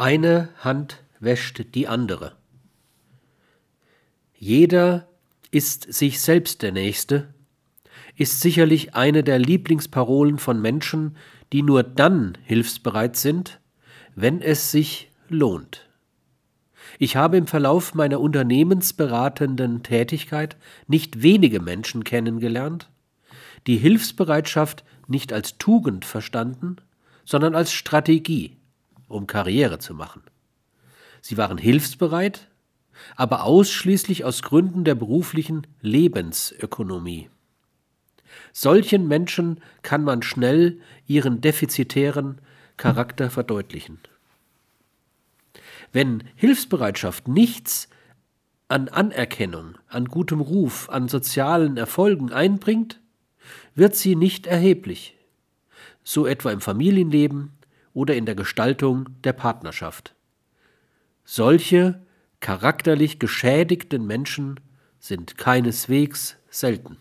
Eine Hand wäscht die andere. Jeder ist sich selbst der Nächste, ist sicherlich eine der Lieblingsparolen von Menschen, die nur dann hilfsbereit sind, wenn es sich lohnt. Ich habe im Verlauf meiner unternehmensberatenden Tätigkeit nicht wenige Menschen kennengelernt, die Hilfsbereitschaft nicht als Tugend verstanden, sondern als Strategie, um Karriere zu machen. Sie waren hilfsbereit, aber ausschließlich aus Gründen der beruflichen Lebensökonomie. Solchen Menschen kann man schnell ihren defizitären Charakter verdeutlichen. Wenn Hilfsbereitschaft nichts an Anerkennung, an gutem Ruf, an sozialen Erfolgen einbringt, wird sie nicht erheblich, so etwa im Familienleben oder in der Gestaltung der Partnerschaft. Solche charakterlich geschädigten Menschen sind keineswegs selten.